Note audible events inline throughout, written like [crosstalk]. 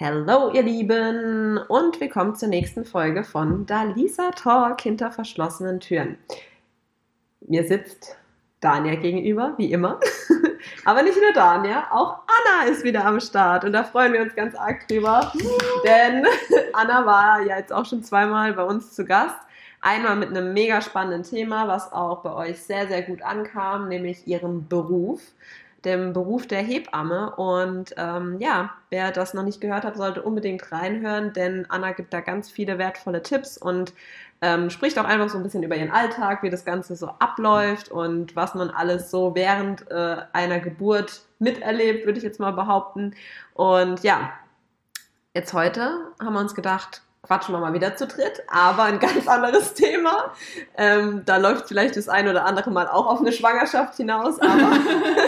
Hallo ihr Lieben und willkommen zur nächsten Folge von Dalisa Talk hinter verschlossenen Türen. Mir sitzt Dania gegenüber, wie immer. [laughs] Aber nicht nur Dania, auch Anna ist wieder am Start und da freuen wir uns ganz arg drüber, denn [laughs] Anna war ja jetzt auch schon zweimal bei uns zu Gast. Einmal mit einem mega spannenden Thema, was auch bei euch sehr, sehr gut ankam, nämlich ihrem Beruf dem Beruf der Hebamme. Und ähm, ja, wer das noch nicht gehört hat, sollte unbedingt reinhören, denn Anna gibt da ganz viele wertvolle Tipps und ähm, spricht auch einfach so ein bisschen über ihren Alltag, wie das Ganze so abläuft und was man alles so während äh, einer Geburt miterlebt, würde ich jetzt mal behaupten. Und ja, jetzt heute haben wir uns gedacht, quatschen wir mal wieder zu dritt, aber ein ganz anderes Thema. Ähm, da läuft vielleicht das ein oder andere Mal auch auf eine Schwangerschaft hinaus, aber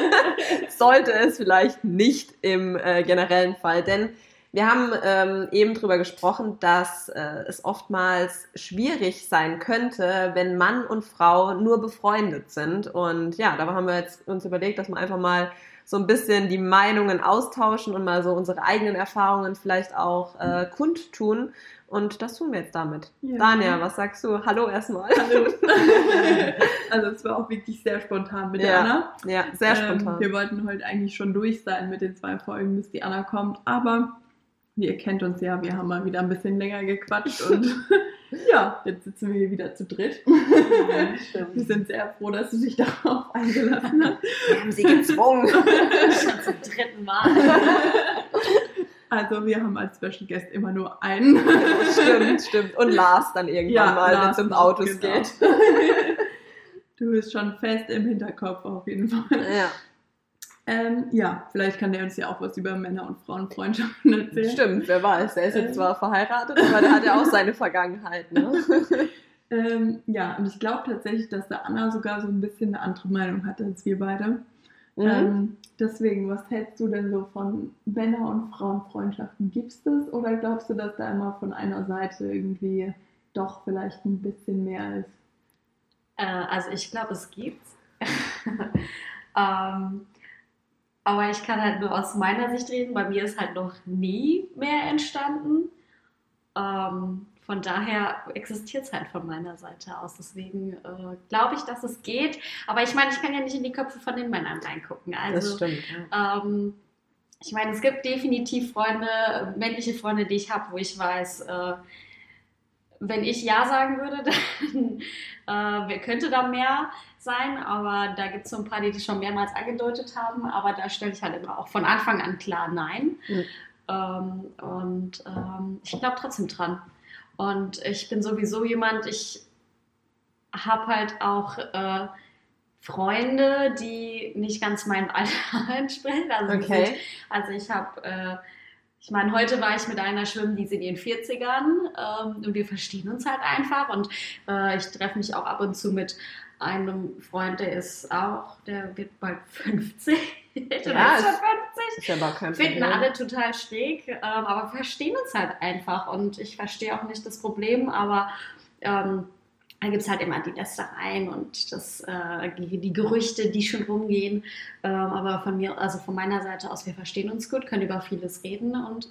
[laughs] sollte es vielleicht nicht im äh, generellen Fall, denn wir haben ähm, eben darüber gesprochen, dass äh, es oftmals schwierig sein könnte, wenn Mann und Frau nur befreundet sind. Und ja, da haben wir jetzt uns überlegt, dass wir einfach mal so ein bisschen die Meinungen austauschen und mal so unsere eigenen Erfahrungen vielleicht auch äh, kundtun. Und das tun wir jetzt damit. Ja. Dania, was sagst du? Hallo erstmal. Hallo. [laughs] also es war auch wirklich sehr spontan mit ja. der Anna. Ja, sehr ähm, spontan. Wir wollten heute eigentlich schon durch sein mit den zwei Folgen, bis die Anna kommt. Aber ihr kennt uns ja, wir haben mal wieder ein bisschen länger gequatscht und [laughs] ja, jetzt sitzen wir hier wieder zu dritt. Ja, [laughs] wir sind sehr froh, dass du dich darauf eingelassen hast. Wir haben sie gezwungen. [laughs] Schon zum dritten Mal. Also wir haben als Special Guest immer nur einen. stimmt, stimmt. Und Lars dann irgendwann ja, mal, wenn es um Autos genau. geht. [laughs] Du bist schon fest im Hinterkopf auf jeden Fall. Ja. Ähm, ja, vielleicht kann der uns ja auch was über Männer- und Frauenfreundschaften erzählen. Stimmt, wer weiß. Er ist jetzt ähm. zwar verheiratet, aber der hat ja auch seine Vergangenheit. Ne? [laughs] ähm, ja, und ich glaube tatsächlich, dass der Anna sogar so ein bisschen eine andere Meinung hat als wir beide. Mhm. Ähm, deswegen, was hältst du denn so von Männer- und Frauenfreundschaften? Gibt es das oder glaubst du, dass da immer von einer Seite irgendwie doch vielleicht ein bisschen mehr ist? Äh, also ich glaube, es gibt's. [laughs] ähm, aber ich kann halt nur aus meiner Sicht reden. Bei mir ist halt noch nie mehr entstanden. Ähm, von daher existiert es halt von meiner Seite aus. Deswegen äh, glaube ich, dass es geht. Aber ich meine, ich kann ja nicht in die Köpfe von den Männern reingucken. Also, das stimmt. Ja. Ähm, ich meine, es gibt definitiv Freunde, männliche Freunde, die ich habe, wo ich weiß, äh, wenn ich Ja sagen würde, [laughs] dann äh, könnte da mehr sein. Aber da gibt es so ein paar, die das schon mehrmals angedeutet haben. Aber da stelle ich halt immer auch von Anfang an klar Nein. Mhm. Ähm, und ähm, ich glaube trotzdem dran. Und ich bin sowieso jemand, ich habe halt auch äh, Freunde, die nicht ganz meinem Alter [laughs] entsprechen. Also, okay. Sind, also ich habe, äh, ich meine, heute war ich mit einer schwimmen, die ist in ihren 40ern ähm, und wir verstehen uns halt einfach. Und äh, ich treffe mich auch ab und zu mit einem Freund, der ist auch, der wird bald [laughs] 50. ja, ist, ist kein Finden alle total schräg, ähm, aber verstehen uns halt einfach. Und ich verstehe auch nicht das Problem, aber ähm, da gibt es halt immer die Lästereien und das, äh, die, Gerüchte, die schon rumgehen. Ähm, aber von mir, also von meiner Seite aus, wir verstehen uns gut, können über vieles reden und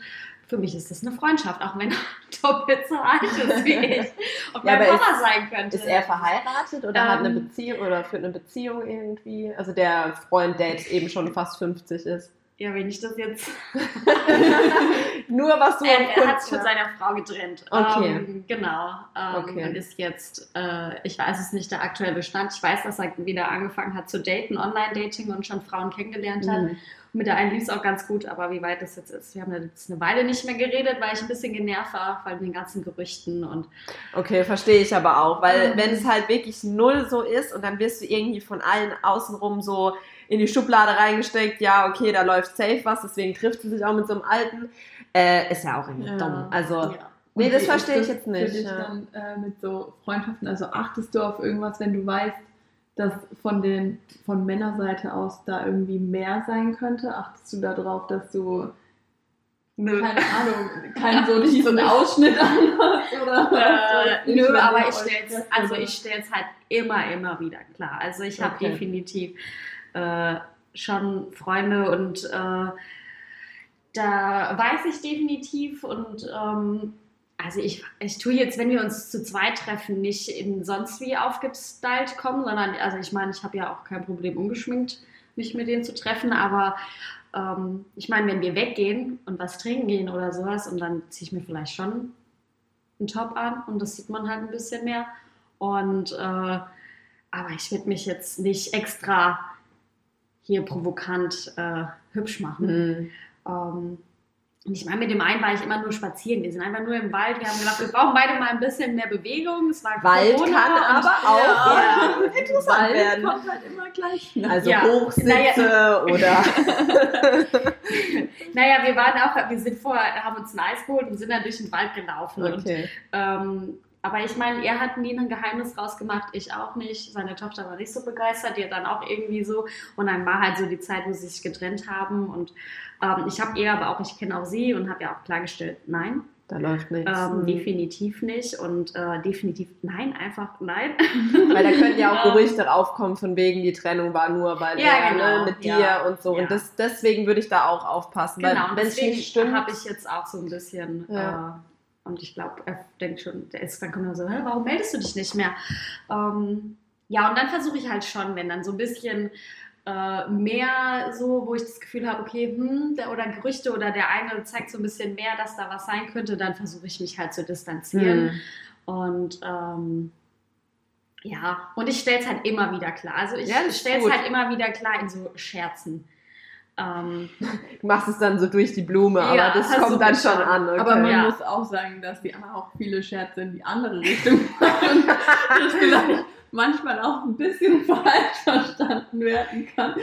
für mich ist das eine Freundschaft, auch wenn er [laughs] doppelt so alt ist wie [laughs] ich. Ob ja, mein Papa sein könnte. Ist er verheiratet oder ähm, hat eine ähm, Beziehung oder führt eine Beziehung irgendwie? Also der Freund, der jetzt eben schon fast 50 ist. Ja, wenn ich das jetzt. [laughs] Nur was du. Er, er hat sich von seiner Frau getrennt. Okay. Ähm, genau. Ähm, okay. Und ist jetzt, äh, ich weiß es nicht, der aktuelle Stand. Ich weiß, dass er wieder angefangen hat zu daten, Online-Dating und schon Frauen kennengelernt hat. Mhm. Mit der einen lief es auch ganz gut, aber wie weit das jetzt ist, wir haben jetzt eine Weile nicht mehr geredet, weil ich ein bisschen genervt war, von den ganzen Gerüchten und. Okay, verstehe ich aber auch, weil ähm, wenn es halt wirklich null so ist und dann wirst du irgendwie von allen außenrum so in die Schublade reingesteckt, ja, okay, da läuft safe was, deswegen trifft sie sich auch mit so einem Alten, äh, ist ja auch irgendwie ja. dumm. Also. Ja. Nee, das verstehe ich jetzt nicht. Für dich ja. dann äh, mit so Freundschaften, also achtest du auf irgendwas, wenn du weißt, dass von den von Männerseite aus da irgendwie mehr sein könnte? Achtest du darauf, dass du Nö. keine [laughs] Ahnung, keinen so tiefen Ausschnitt anhast oder äh, Nö, aber ich stelle es also ich stelle es halt immer immer wieder klar. Also ich habe okay. definitiv äh, schon Freunde und äh, da weiß ich definitiv und ähm, also ich, ich tue jetzt, wenn wir uns zu zweit treffen, nicht in sonst wie aufgestylt kommen, sondern also ich meine, ich habe ja auch kein Problem ungeschminkt, mich mit denen zu treffen, aber ähm, ich meine, wenn wir weggehen und was trinken gehen oder sowas und dann ziehe ich mir vielleicht schon einen Top an und das sieht man halt ein bisschen mehr und äh, aber ich würde mich jetzt nicht extra hier provokant äh, hübsch machen. Mhm. Ähm, und ich meine, mit dem einen war ich immer nur spazieren. Wir sind einfach nur im Wald. Wir haben gedacht, wir brauchen beide mal ein bisschen mehr Bewegung. Es war Wald Corona kann und- aber auch Ja. ja, [laughs] interessant Wald werden. kommt halt immer gleich. Also Ja. Hochsitze [laughs] oder [laughs] Naja, wir waren auch, wir sind vorher, haben uns ein Eis geholt und sind dann durch den Wald gelaufen. Und, okay. ähm, aber ich meine, er hat nie ein Geheimnis rausgemacht, ich auch nicht. Seine Tochter war nicht so begeistert, die hat dann auch irgendwie so. Und dann war halt so die Zeit, wo sie sich getrennt haben. Und ähm, ich habe ihr aber auch, ich kenne auch sie und habe ja auch klargestellt, nein, Da läuft nichts. ähm, Mhm. definitiv nicht. Und äh, definitiv nein, einfach nein. [laughs] Weil da können ja auch Ähm, Gerüchte aufkommen, von wegen die Trennung war nur weil Ja, er genau. ne, mit Ja. dir und so. Ja. Und das, deswegen würde ich da auch aufpassen. Genau, weil deswegen habe ich jetzt auch so ein bisschen. Äh, und ich glaube, er denkt schon, der ist dann kommt er so, Hä, warum meldest du dich nicht mehr? Ähm, ja, und dann versuche ich halt schon, wenn dann so ein bisschen äh, mehr so, wo ich das Gefühl habe, okay, hm, der, oder Gerüchte oder der eine zeigt so ein bisschen mehr, dass da was sein könnte, dann versuche ich mich halt zu distanzieren. Hm. Und ähm, ja, und ich stelle es halt immer wieder klar. Also ich Ja, stelle es halt immer wieder klar in so Scherzen. Ähm, [laughs] du machst es dann so durch die Blume, aber Ja, das kommt dann schon. an. Okay. Aber man Ja. muss auch sagen, dass die Anna auch viele Scherze in die andere Richtung [laughs] machen. das vielleicht manchmal auch ein bisschen [laughs] falsch verstanden werden kann,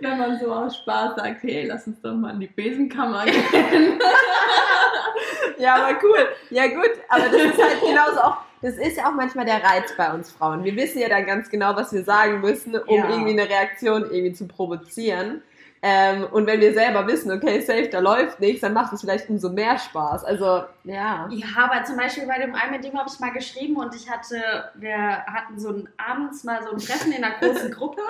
wenn man so aus Spaß sagt, hey, lass uns doch mal in die Besenkammer gehen. Ja, aber cool. Ja, gut. Aber das ist halt genauso auch. Das ist ja auch manchmal der Reiz bei uns Frauen. Wir wissen ja dann ganz genau, was wir sagen müssen, um Ja. irgendwie eine Reaktion irgendwie zu provozieren. Ähm, und wenn wir selber wissen, okay, safe, da läuft nichts, dann macht es vielleicht umso mehr Spaß. Also, ja. Ja, aber zum Beispiel bei dem einen, mit dem habe ich mal geschrieben und ich hatte, wir hatten so ein abends mal so ein Treffen in einer großen Gruppe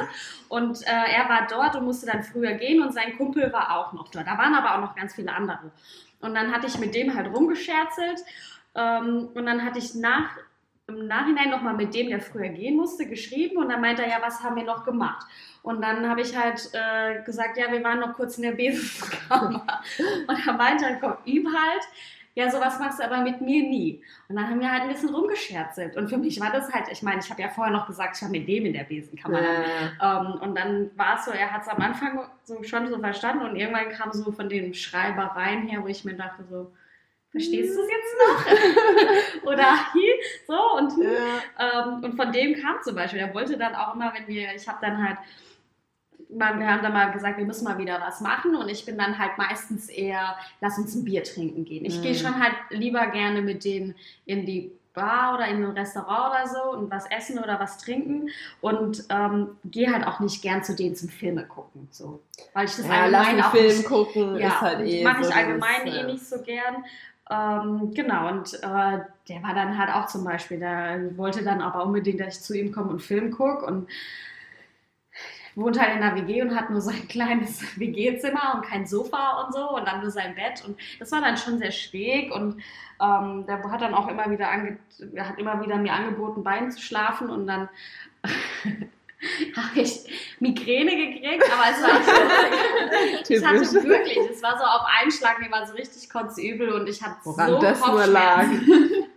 und äh, er war dort und musste dann früher gehen und sein Kumpel war auch noch dort. Da waren aber auch noch ganz viele andere. Und dann hatte ich mit dem halt rumgescherzelt ähm, und dann hatte ich nach, im Nachhinein nochmal mit dem, der früher gehen musste, geschrieben und dann meinte er, ja, was haben wir noch gemacht? Und dann habe ich halt äh, gesagt, ja, wir waren noch kurz in der Besenkammer. [laughs] Und er meinte dann, komm, üb halt. Ja, sowas machst du aber mit mir nie. Und dann haben wir halt ein bisschen rumgescherzelt. Und für mich war das halt, ich meine, ich habe ja vorher noch gesagt, ich war mit dem in der Besenkammer. Äh, Ähm, und dann war es so, er hat es am Anfang so schon so verstanden und irgendwann kam so von den Schreibereien her, wo ich mir dachte so, verstehst du es jetzt noch? [laughs] Oder so und hier. ja. Ähm, und von dem kam zum Beispiel, er wollte dann auch immer, wenn wir, ich habe dann halt, mal, wir haben dann mal gesagt, wir müssen mal wieder was machen und ich bin dann halt meistens eher, lass uns ein Bier trinken gehen. Ich Mhm. gehe schon halt lieber gerne mit denen in die Bar oder in ein Restaurant oder so und was essen oder was trinken und ähm, gehe halt auch nicht gern zu denen zum Filme gucken, so. Weil ich das ja, lass einen auch Film nicht gucken, ist halt eh mache so ich allgemein das, eh nicht so gern. Ähm, genau, und äh, der war dann halt auch zum Beispiel, der wollte dann aber unbedingt, dass ich zu ihm komme und Film gucke und wohnt halt in der WG und hat nur so ein [laughs] kleines WG-Zimmer und kein Sofa und so und dann nur sein Bett und das war dann schon sehr schräg und ähm, der hat dann auch immer wieder ange hat immer wieder mir angeboten, bei ihm zu schlafen und dann [laughs] habe ich Migräne gekriegt, aber es war echt Ich hatte Typisch. wirklich, es war so auf einen Schlag, mir war so richtig kotzübel und ich hatte Woran so das nur lag. [laughs]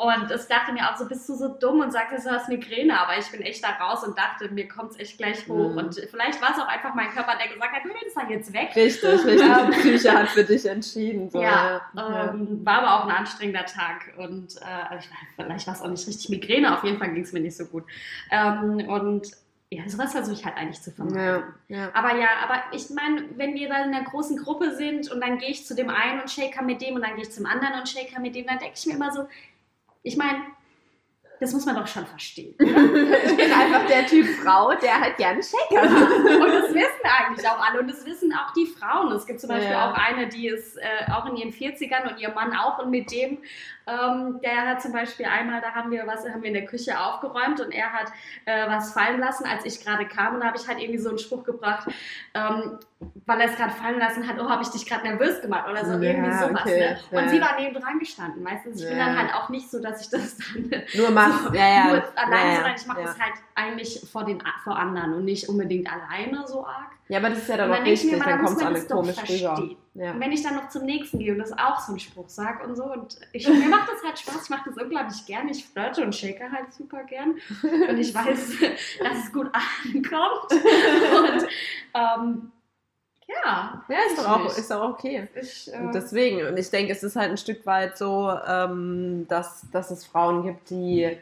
Und es dachte mir auch so, bist du so dumm und sagst, du hast Migräne, aber ich bin echt da raus und dachte, mir kommt es echt gleich hoch. Mhm. Und vielleicht war es auch einfach mein Körper, der gesagt hat, nee, das war jetzt weg. Richtig, richtig. [laughs] Die Psyche hat für dich entschieden. So, ja, ja. ähm, war aber auch ein anstrengender Tag und äh, ich, vielleicht war es auch nicht richtig Migräne, auf jeden Fall ging es mir nicht so gut. Ähm, und ja, sowas versuche ich halt eigentlich zu vermeiden. Ja, ja. Aber ja, aber ich meine, wenn wir dann in einer großen Gruppe sind und dann gehe ich zu dem einen und shaker mit dem und dann gehe ich zum anderen und shaker mit dem, dann denke ich mir immer so, ich meine, das muss man doch schon verstehen. [laughs] Ich bin einfach der Typ Frau, der halt gerne Shaker macht. Und das wissen eigentlich auch alle und das wissen auch die Frauen. Es gibt zum Beispiel Ja. auch eine, die ist äh, auch in ihren 40ern und ihr Mann auch und mit dem, Ähm, der hat zum Beispiel einmal, da haben wir was, haben wir in der Küche aufgeräumt und er hat äh, was fallen lassen, als ich gerade kam. Und da habe ich halt irgendwie so einen Spruch gebracht, ähm, weil er es gerade fallen lassen hat, oh, habe ich dich gerade nervös gemacht oder so, Ja, irgendwie sowas. okay, Ne? Und ja. sie war neben dran gestanden. Meistens, ich bin Ja. dann halt auch nicht so, dass ich das dann [laughs] Nur machst, so, ja, nur alleine, sondern ich mache das halt eigentlich vor, den, vor anderen und nicht unbedingt alleine so arg. Ja, aber das ist ja dann auch dann mir wichtig, immer, dann da muss kommt es man alle das doch komisch rüber. Ja. Wenn ich dann noch zum nächsten gehe und das auch so einen Spruch sage und so und ich, mir macht das halt Spaß, ich mache das unglaublich gern, ich flirte und shake halt super gern und ich weiß, [laughs] dass es gut ankommt und ähm, ja, Ja, ist doch auch, nicht. ist doch okay. ich, äh, Und deswegen, und ich denke, es ist halt ein Stück weit so, ähm, dass, dass es Frauen gibt, die,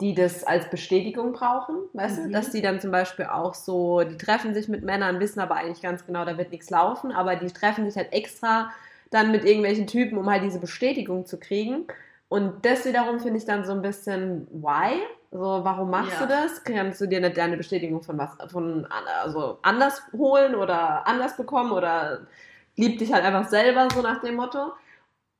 die das als Bestätigung brauchen, weißt du? Mhm. Dass die dann zum Beispiel auch so, die treffen sich mit Männern, wissen aber eigentlich ganz genau, da wird nichts laufen, aber die treffen sich halt extra dann mit irgendwelchen Typen, um halt diese Bestätigung zu kriegen. Und das wiederum finde ich dann so ein bisschen, why? So, warum machst Ja. du das? Kannst du dir nicht deine Bestätigung von was, von also anders holen oder anders bekommen oder lieb dich halt einfach selber, so nach dem Motto.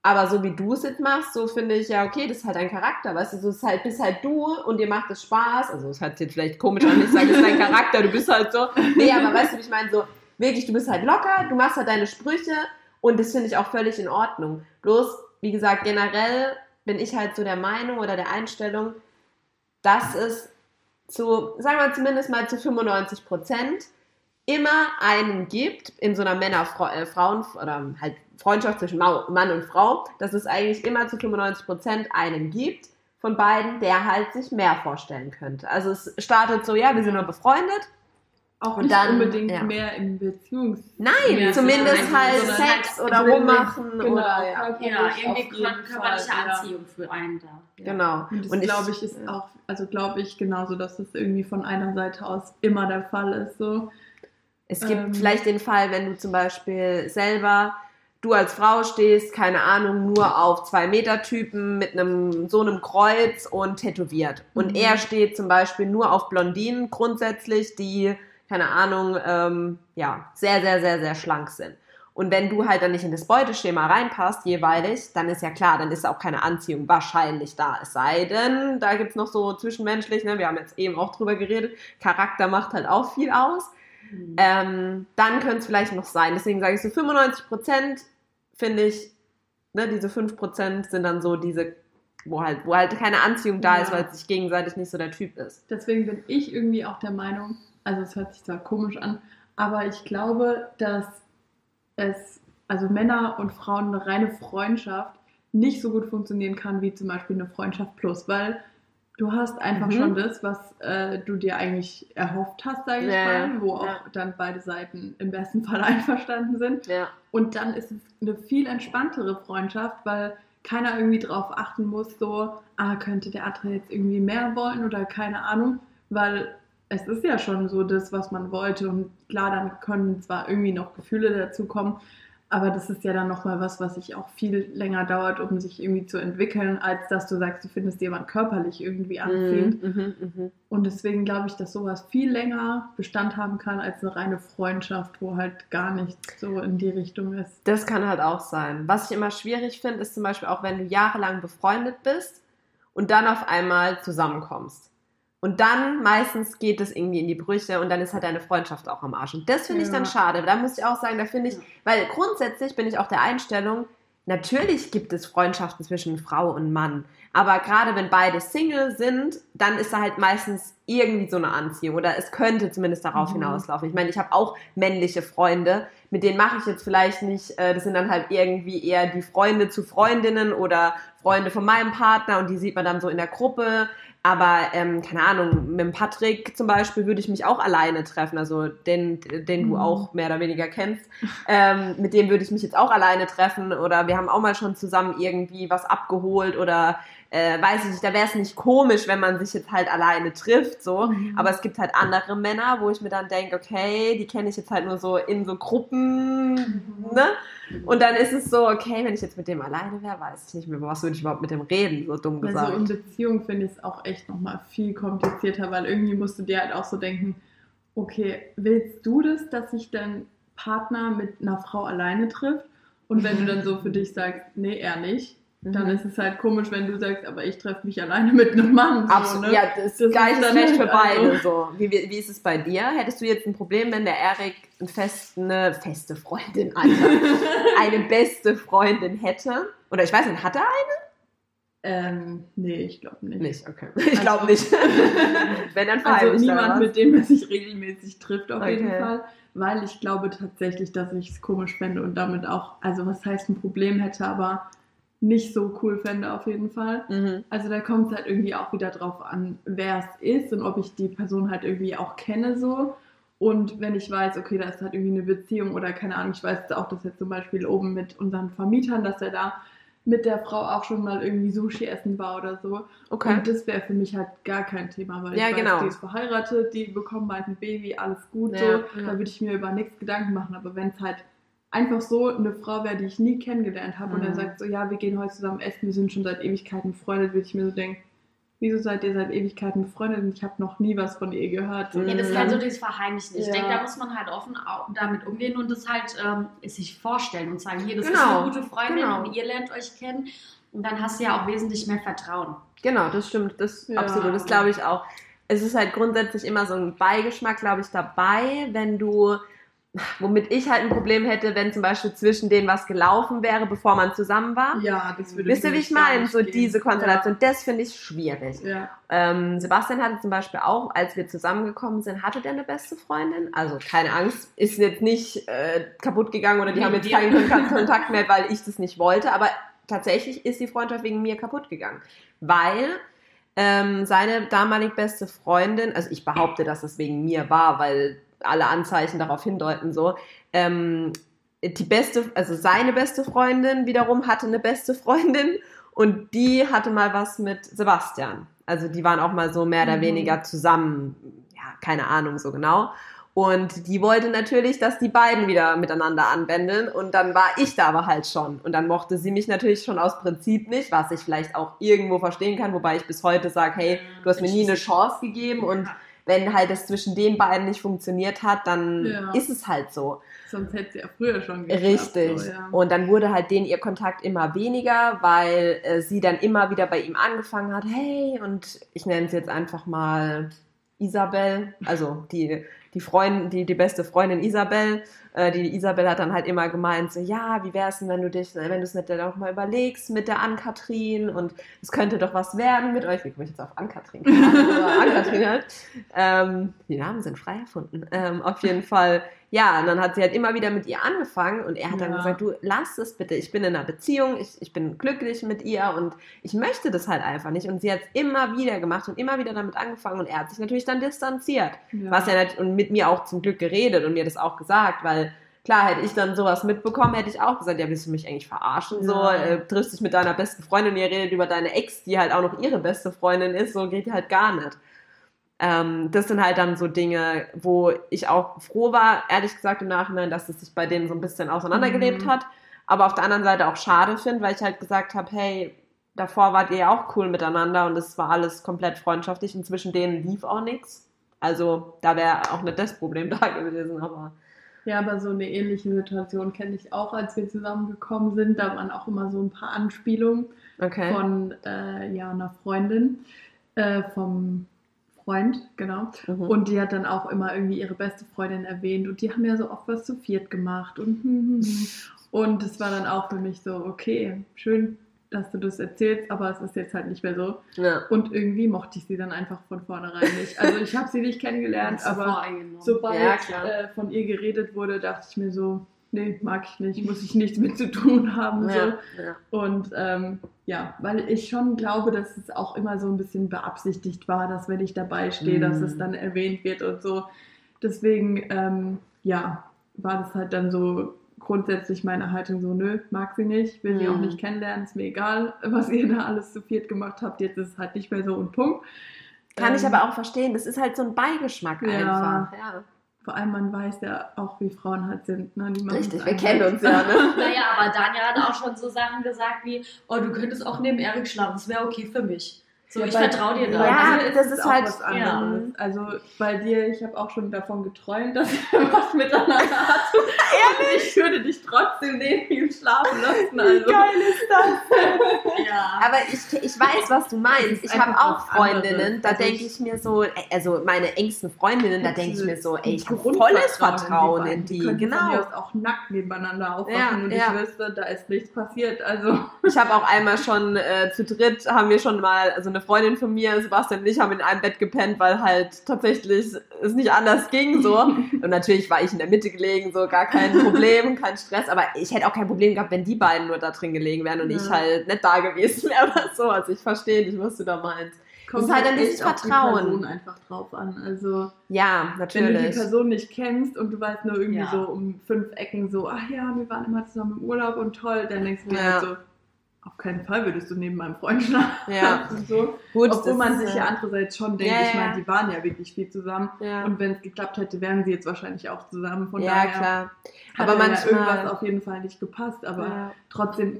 Aber so wie du es jetzt machst, so finde ich ja, okay, das ist halt dein Charakter, weißt du, so ist halt, bist halt du und dir macht es Spaß. Also, es sich jetzt vielleicht komisch an, ich sage, es ist dein Charakter, du bist halt so. Nee, aber weißt du, ich meine, so, wirklich, du bist halt locker, du machst halt deine Sprüche und das finde ich auch völlig in Ordnung. Bloß, wie gesagt, generell bin ich halt so der Meinung oder der Einstellung, dass es zu, sagen wir zumindest mal zu 95 Prozent, immer einen gibt in so einer Männer-Frauen- oder halt Freundschaft zwischen Mann und Frau, dass es eigentlich immer zu 95 Prozent einen gibt von beiden, der halt sich mehr vorstellen könnte. Also es startet so, ja, wir sind nur befreundet. Auch Und nicht dann, unbedingt ja. mehr im Beziehungs... Nein, Ja, zumindest sondern halt sondern Sex oder rummachen genau, oder ja. ja, irgendwie körperliche Fall, ja. Anziehung für einen da. Genau. Und das Und glaube ich ist ja. auch, also glaube ich genauso, dass das irgendwie von einer Seite aus immer der Fall ist. So. Es gibt Ähm. vielleicht den Fall, wenn du zum Beispiel selber, du als Frau stehst, keine Ahnung, nur auf zwei Meter Typen mit einem so einem Kreuz und tätowiert. Und Mhm. er steht zum Beispiel nur auf Blondinen grundsätzlich, die, keine Ahnung, ähm, ja, sehr, sehr, sehr, sehr schlank sind. Und wenn du halt dann nicht in das Beuteschema reinpasst, jeweilig, dann ist ja klar, dann ist auch keine Anziehung wahrscheinlich da. Es sei denn, da gibt's noch so zwischenmenschlich, ne, wir haben jetzt eben auch drüber geredet, Charakter macht halt auch viel aus. Mhm. Ähm, dann könnte es vielleicht noch sein. Deswegen sage ich so 95 Prozent finde ich, ne, diese 5 Prozent sind dann so diese, wo halt, wo halt keine Anziehung da Ja. ist, weil es sich gegenseitig nicht so der Typ ist. Deswegen bin ich irgendwie auch der Meinung, also es hört sich zwar komisch an, aber ich glaube, dass es, also Männer und Frauen eine reine Freundschaft nicht so gut funktionieren kann wie zum Beispiel eine Freundschaft plus, weil du hast einfach Mhm. schon das, was äh, du dir eigentlich erhofft hast, sage ich Ja, mal, wo auch ja. dann beide Seiten im besten Fall [laughs] einverstanden sind. Ja. Und dann ist es eine viel entspanntere Freundschaft, weil keiner irgendwie drauf achten muss, so, ah, könnte der andere jetzt irgendwie mehr wollen oder keine Ahnung, weil es ist ja schon so das, was man wollte und klar, dann können zwar irgendwie noch Gefühle dazukommen, aber das ist ja dann nochmal was, was sich auch viel länger dauert, um sich irgendwie zu entwickeln, als dass du sagst, du findest jemand körperlich irgendwie anziehend. Mhm, mhm, mhm. Und deswegen glaube ich, dass sowas viel länger Bestand haben kann als eine reine Freundschaft, wo halt gar nichts so in die Richtung ist. Das kann halt auch sein. Was ich immer schwierig finde, ist zum Beispiel auch, wenn du jahrelang befreundet bist und dann auf einmal zusammenkommst. Und dann meistens geht es irgendwie in die Brüche und dann ist halt deine Freundschaft auch am Arsch. Und das finde ich Ja. dann schade. Da muss ich auch sagen, da finde ich, weil grundsätzlich bin ich auch der Einstellung, natürlich gibt es Freundschaften zwischen Frau und Mann. Aber gerade wenn beide Single sind, dann ist da halt meistens irgendwie so eine Anziehung oder es könnte zumindest darauf Mhm. hinauslaufen. Ich meine, ich habe auch männliche Freunde, mit denen mache ich jetzt vielleicht nicht, äh, das sind dann halt irgendwie eher die Freunde zu Freundinnen oder Freunde von meinem Partner und die sieht man dann so in der Gruppe. Aber ähm, keine Ahnung, mit dem Patrick zum Beispiel würde ich mich auch alleine treffen, also den, den du Mhm. auch mehr oder weniger kennst. Ähm, mit dem würde ich mich jetzt auch alleine treffen oder wir haben auch mal schon zusammen irgendwie was abgeholt oder äh, weiß ich nicht, da wäre es nicht komisch, wenn man sich jetzt halt alleine trifft, so. Mhm. Aber es gibt halt andere Männer, wo ich mir dann denke, okay, die kenne ich jetzt halt nur so in so Gruppen, ne? Und dann ist es so, okay, wenn ich jetzt mit dem alleine wäre, weiß ich nicht mehr, was würde ich überhaupt mit dem reden, so dumm gesagt. Also in Beziehung finde ich es auch echt nochmal viel komplizierter, weil irgendwie musst du dir halt auch so denken, okay, willst du das, dass sich dein Partner mit einer Frau alleine trifft? Und wenn du dann so für dich sagst, nee, er nicht, dann ist es halt komisch, wenn du sagst, aber ich treffe mich alleine mit einem Mann. So, Absolut, ne? ja, das, Das gleiche ist Recht für beide. also- So. Wie, wie, ist es bei dir? Hättest du jetzt ein Problem, wenn der Erik ein fest, eine feste Freundin, Alter, [laughs] eine beste Freundin hätte? Oder ich weiß nicht, hat er Ähm, nee, ich glaube nicht. eine? Nicht, okay. [laughs] Ich glaube Also- nicht. [laughs] wenn, dann Also niemand, mit dem er sich regelmäßig trifft, auf jeden Okay. Fall. Weil ich glaube tatsächlich, dass ich es komisch fände und damit auch, also was heißt ein Problem hätte, aber nicht so cool fände auf jeden Fall. Mhm. Also da kommt es halt irgendwie auch wieder drauf an, wer es ist und ob ich die Person halt irgendwie auch kenne so. Und wenn ich weiß, okay, da ist halt irgendwie eine Beziehung oder keine Ahnung, ich weiß auch, dass jetzt zum Beispiel oben mit unseren Vermietern, dass er da mit der Frau auch schon mal irgendwie Sushi essen war oder so. Okay. Und das wäre für mich halt gar kein Thema, weil Ja, ich weiß, genau. die ist verheiratet, die bekommen bald ein Baby, alles gut Ja, so. ja. Da würde ich mir über nichts Gedanken machen. Aber wenn es halt einfach so eine Frau wäre, die ich nie kennengelernt habe und Mhm. er sagt so, ja, wir gehen heute zusammen essen, wir sind schon seit Ewigkeiten befreundet, würde ich mir so denken, wieso seid ihr seit Ewigkeiten befreundet und ich habe noch nie was von ihr gehört. Mhm. Ja, das ist Mhm. halt so dieses Verheimlichen. Ich Ja. denke, da muss man halt offen damit umgehen und das halt ähm, sich vorstellen und sagen, hier, das ist Genau, eine gute Freundin genau. und ihr lernt euch kennen. Und dann hast du ja auch wesentlich mehr Vertrauen. Genau, das stimmt. Das Ja. absolut. Das glaube ich auch. Es ist halt grundsätzlich immer so ein Beigeschmack, glaube ich, dabei, wenn du, womit ich halt ein Problem hätte, wenn zum Beispiel zwischen denen was gelaufen wäre, bevor man zusammen war. Ja, das würde Wisst ihr, wie ich meine? So gehen. diese Konstellation, das finde ich schwierig. Ja. ja. Ähm, Sebastian hatte zum Beispiel auch, als wir zusammengekommen sind, hatte der eine beste Freundin. Also keine Angst, ist jetzt nicht äh, kaputt gegangen oder die Wegen haben jetzt keinen [laughs] Kontakt, mehr, weil ich das nicht wollte. Aber tatsächlich ist die Freundschaft wegen mir kaputt gegangen. Weil ähm, seine damalig beste Freundin, also ich behaupte, dass es wegen mir war, weil alle Anzeichen darauf hindeuten so, ähm, die beste, also seine beste Freundin wiederum hatte eine beste Freundin und die hatte mal was mit Sebastian. Also die waren auch mal so mehr oder Mhm. weniger zusammen, ja, keine Ahnung so genau. Und die wollte natürlich, dass die beiden wieder miteinander anbändeln. Und dann war ich da aber halt schon. Und dann mochte sie mich natürlich schon aus Prinzip nicht, was ich vielleicht auch irgendwo verstehen kann, wobei ich bis heute sage, hey, du hast mir nie eine Chance gegeben. Und wenn halt das zwischen den beiden nicht funktioniert hat, dann Ja. ist es halt so. Sonst hätte sie ja früher schon geklappt, Richtig. So, ja. Und dann wurde halt denen ihr Kontakt immer weniger, weil äh, sie dann immer wieder bei ihm angefangen hat, hey, und ich nenne es jetzt einfach mal Isabel, also die, die Freundin, die, die beste Freundin Isabel, äh, die Isabel hat dann halt immer gemeint, so, ja, wie wär's denn, wenn du dich, wenn du es nicht auch mal überlegst mit der Ann-Kathrin und es könnte doch was werden mit euch, wie komme ich jetzt auf Ann-Kathrin? Ann-Kathrin halt. Ähm, die Namen sind frei erfunden. Ähm, auf jeden Fall, ja, und dann hat sie halt immer wieder mit ihr angefangen und er hat dann Ja. gesagt, du lass es bitte, ich bin in einer Beziehung, ich, ich bin glücklich mit ihr und ich möchte das halt einfach nicht. Und sie hat es immer wieder gemacht und immer wieder damit angefangen und er hat sich natürlich dann distanziert. Ja. Was er nicht, und mit mir auch zum Glück geredet und mir das auch gesagt, weil klar, hätte ich dann sowas mitbekommen, hätte ich auch gesagt, ja, willst du mich eigentlich verarschen? So, Ja. äh, triffst dich mit deiner besten Freundin und ihr redet über deine Ex, die halt auch noch ihre beste Freundin ist, so geht halt gar nicht. Ähm, das sind halt dann so Dinge, wo ich auch froh war, ehrlich gesagt im Nachhinein, dass es sich bei denen so ein bisschen auseinandergelebt Mhm. hat. Aber auf der anderen Seite auch schade finde, weil ich halt gesagt habe, hey, davor wart ihr ja auch cool miteinander und es war alles komplett freundschaftlich und zwischen denen lief auch nichts. Also da wäre auch nicht das Problem [laughs] da gewesen, aber Ja, aber so eine ähnliche Situation kenne ich auch, als wir zusammengekommen sind. Da waren auch immer so ein paar Anspielungen okay. von äh, ja, einer Freundin, äh, vom Freund, genau. Mhm. Und die hat dann auch immer irgendwie ihre beste Freundin erwähnt und die haben ja so oft was zu viert gemacht und hm, hm, hm. und es war dann auch für mich so, okay, schön, dass du das erzählst, aber es ist jetzt halt nicht mehr so. ja. Und irgendwie mochte ich sie dann einfach von vornherein nicht. Also ich habe sie nicht kennengelernt, aber sobald Ja, äh, von ihr geredet wurde, dachte ich mir so, nee, mag ich nicht, muss ich nichts mit zu tun haben. So. Ja, ja. Und ähm, ja, weil ich schon glaube, dass es auch immer so ein bisschen beabsichtigt war, dass wenn ich dabei stehe, dass Mhm. es dann erwähnt wird und so. Deswegen, ähm, ja, war das halt dann so grundsätzlich meine Haltung so, nö, mag sie nicht, will sie auch Mhm. nicht kennenlernen, ist mir egal, was ihr da alles zu viert gemacht habt, jetzt ist es halt nicht mehr so und Punkt. Kann ich Ähm, aber auch verstehen. Das ist halt so ein Beigeschmack Ja. einfach. Ja. Vor allem, man weiß ja auch, wie Frauen halt sind. Ne? Richtig, wir kennen uns ja, ne? [laughs] Naja, aber Daniel hat auch schon so Sachen gesagt wie, oh, du könntest auch neben Erik schlafen, das wäre okay für mich. So, Ja, ich vertraue dir da. Ja, dir das ist auch halt- was anderes. ja. Also bei dir, ich habe auch schon davon geträumt, dass wir [laughs] was miteinander hatten. Ehrlich? Ich würde dich trotzdem neben ihm schlafen lassen. Also. ist das? [laughs] Ja. Aber ich, ich weiß, was du meinst. ist Ich habe auch was anderes. Freundinnen, da Also denke ich- mir so, also meine engsten Freundinnen, da denke ich mir so, ey, ich habe volles Vertrauen in die. Von mir Genau. aus auch nackt nebeneinander aufwachen Ja, und ich wüsste, da ist nichts passiert. Also Ich habe auch einmal schon äh, zu dritt, haben wir schon mal, also eine Freundin von mir, Sebastian und ich, haben in einem Bett gepennt, weil halt tatsächlich es nicht anders ging so. [laughs] Und natürlich war ich in der Mitte gelegen, so gar kein Problem, [laughs] kein Stress. Aber ich hätte auch kein Problem gehabt, wenn die beiden nur da drin gelegen wären und Ja. ich halt nicht da gewesen wäre oder so. Also ich verstehe nicht, was du da meinst. kommt halt dann echt dieses Vertrauen. Person einfach drauf an. Also Ja, wenn du die natürlich. Person nicht kennst und du weißt nur irgendwie Ja. so um fünf Ecken so, ach ja, wir waren immer zusammen im Urlaub und toll, dann denkst du dir Ja. halt so, auf keinen Fall würdest du neben meinem Freund schlafen. Ja. [laughs] So. Gut, Obwohl man sich äh, ja andererseits schon denkt, Ja, ich meine, ja. die waren ja wirklich viel zusammen. Ja, Und wenn es geklappt hätte, wären sie jetzt wahrscheinlich auch zusammen. Von ja daher klar. hat Aber ja manchmal- irgendwas auf jeden Fall nicht gepasst. Aber Ja. trotzdem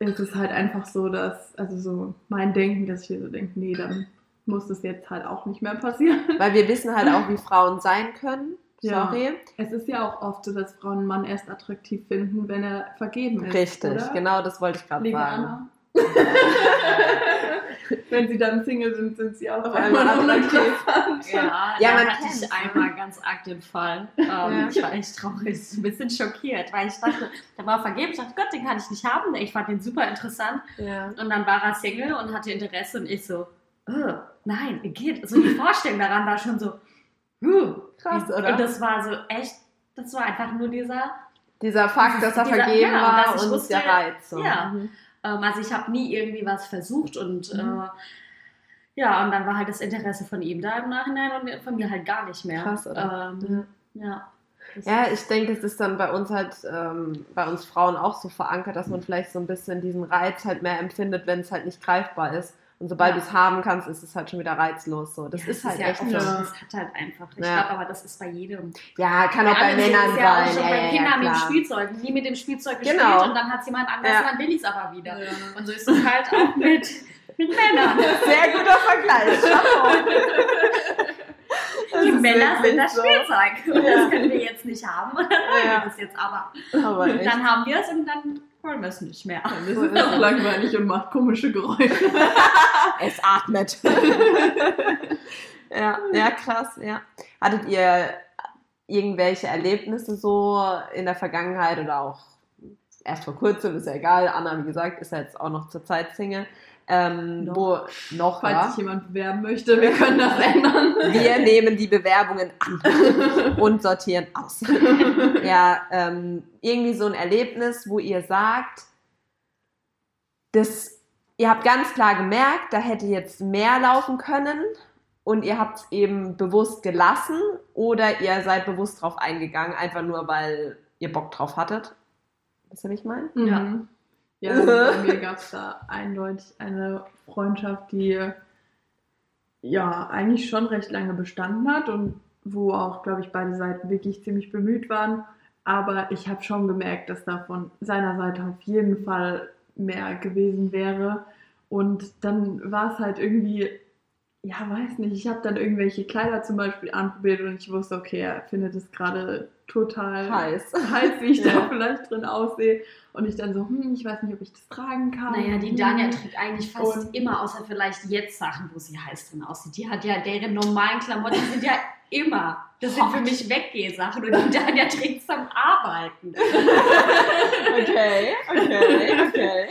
ist es halt einfach so, dass, also so mein Denken, dass ich mir so denke, nee, dann muss das jetzt halt auch nicht mehr passieren. Weil wir wissen halt auch, wie [laughs] Frauen sein können. Ja. Sorry. Es ist ja auch oft so, dass Frauen einen Mann erst attraktiv finden, wenn er vergeben ist. Richtig, oder? genau das wollte ich gerade sagen. [laughs] Wenn sie dann Single sind, sind sie auch Auf einmal uninteressant. Ja, Ja, da man hatte ich einmal ganz arg den Fall. Ähm, Ja. Ich war echt traurig, ein bisschen schockiert, weil ich dachte, der war vergeben. Ich dachte, Gott, den kann ich nicht haben. Ich fand den super interessant. Ja. Und dann war er Single und hatte Interesse und ich so, "Äh, nein, geht. Also die Vorstellung daran war schon so, huh. Krass, Und oder? das war so echt, das war einfach nur dieser, Dieser Fakt, dass er Dieser- vergeben ja, und war und wusste, der Reiz. So. ja. Mhm. ähm, also ich habe nie irgendwie was versucht und Mhm. äh, ja, und dann war halt das Interesse von ihm da im Nachhinein und von mir halt gar nicht mehr. Krass, oder? Ähm, ja. Ja, ist- ich denke, es ist dann bei uns halt, ähm, bei uns Frauen auch so verankert, dass man vielleicht so ein bisschen diesen Reiz halt mehr empfindet, wenn es halt nicht greifbar ist. Und sobald Ja. du es haben kannst, ist es halt schon wieder reizlos. So. Das ja, ist halt ja echt so. so. Ja. Das hat halt einfach. Ich Ja. glaube aber, das ist bei jedem. Ja, kann auch bei Männern ist ja auch sein. schon Ja, bei ja, Kindern ja, mit dem klar. Spielzeug. Nie mit dem Spielzeug gespielt Genau. und dann hat es jemand anders Ja. und dann will ich es aber wieder. Ja. Und so ist es halt auch [laughs] mit, mit Männern. Sehr guter Vergleich. Das Die Männer sind das so. Spielzeug. Und Ja. das können wir jetzt nicht haben. Und dann Ja. wir das jetzt aber. Aber. Dann haben wir es und dann wollen wir es nicht mehr. Das ist auch langweilig und macht komische Geräusche. [laughs] Es atmet. [laughs] ja, ja, krass, ja. Hattet ihr irgendwelche Erlebnisse so in der Vergangenheit oder auch erst vor kurzem, ist ja egal. Anna, wie gesagt, ist ja jetzt auch noch zur Zeit Single. Ähm, Noch. Wo noch, Falls ja. sich jemand bewerben möchte, wir können das [laughs] ändern. Wir nehmen die Bewerbungen an [laughs] und sortieren aus. [laughs] ja, ähm, irgendwie so ein Erlebnis, wo ihr sagt, das, ihr habt ganz klar gemerkt, da hätte jetzt mehr laufen können und ihr habt es eben bewusst gelassen oder ihr seid bewusst drauf eingegangen, einfach nur weil ihr Bock drauf hattet. Wisst ihr, wie ich meine? Ja. Mhm. Ja, [laughs] also bei mir gab es da eindeutig eine Freundschaft, die ja eigentlich schon recht lange bestanden hat und wo auch, glaube ich, beide Seiten wirklich ziemlich bemüht waren. Aber ich habe schon gemerkt, dass da von seiner Seite auf jeden Fall mehr gewesen wäre. Und dann war es halt irgendwie, ja, weiß nicht, ich habe dann irgendwelche Kleider zum Beispiel anprobiert und ich wusste, okay, er findet es gerade total Heiß. heiß, wie ich [laughs] Ja. da vielleicht drin aussehe. Und ich dann so, hm, ich weiß nicht, ob ich das tragen kann. Naja, die Hm. Dania trägt eigentlich fast Und- immer, außer vielleicht jetzt Sachen, wo sie heiß drin aussieht. Die hat ja, deren normalen Klamotten sind ja immer. Das sind für mich Weggehsachen und die Dania trägt es zum Arbeiten. Okay, okay, okay.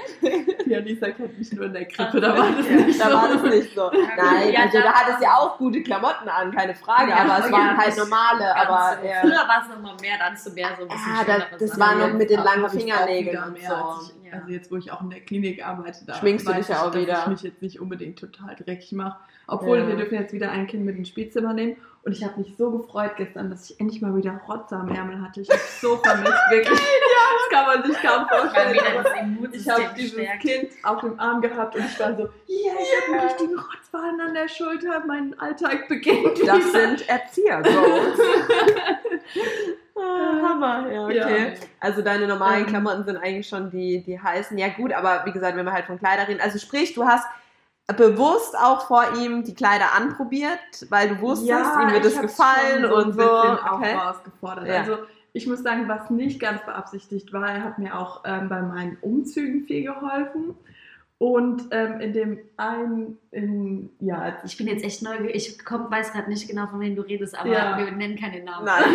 Ja, Lisa kennt mich nur in der Krippe, da war das Ja, nicht Da so. war das nicht so. Nein, Ja, also da- da hat es ja auch gute Klamotten an, keine Frage, Ja, aber es ja, waren halt das- normale, aber so. ja. Früher war es nochmal mehr, dann zu mehr so ein bisschen Ah, da- das Sachen. war noch mit den langen Fingernägeln und mehr, so. ich, Ja. Also jetzt, wo ich auch in der Klinik arbeite, da Schminkst du dich ja ich, auch dass wieder. ich mich jetzt nicht unbedingt total dreckig mache. Obwohl, Ja. wir dürfen jetzt wieder ein Kind mit ins Spielzimmer nehmen. Und ich habe mich so gefreut gestern, dass ich endlich mal wieder Rotze am Ärmel hatte. Ich habe so vermisst, wirklich. [laughs] Das kann man sich kaum vorstellen. Ich habe dieses gestärkt. Kind auf dem Arm gehabt und ich war so, ja, ich habe einen richtigen Rotzballen an der Schulter, mein Alltag beginnt wieder. Das sind Erzieher-Goals. [laughs] ah, Hammer, ja, okay. Ja. Also deine normalen Ähm. Klamotten sind eigentlich schon die, die heißen. Ja gut, aber wie gesagt, wenn wir halt von Kleider reden, also sprich, du hast bewusst auch vor ihm die Kleider anprobiert, weil du wusstest, Ja, ihm wird es gefallen schon und so. bisschen Okay. auch rausgefordert. Ja. Also ich muss sagen, was nicht ganz beabsichtigt war, er hat mir auch ähm, bei meinen Umzügen viel geholfen. Und ähm, in dem einen, in, ja, als Ich bin jetzt echt neugierig. Ich komm, weiß gerade nicht genau, von wem du redest, aber Ja. wir nennen keine Namen. Nein. [laughs]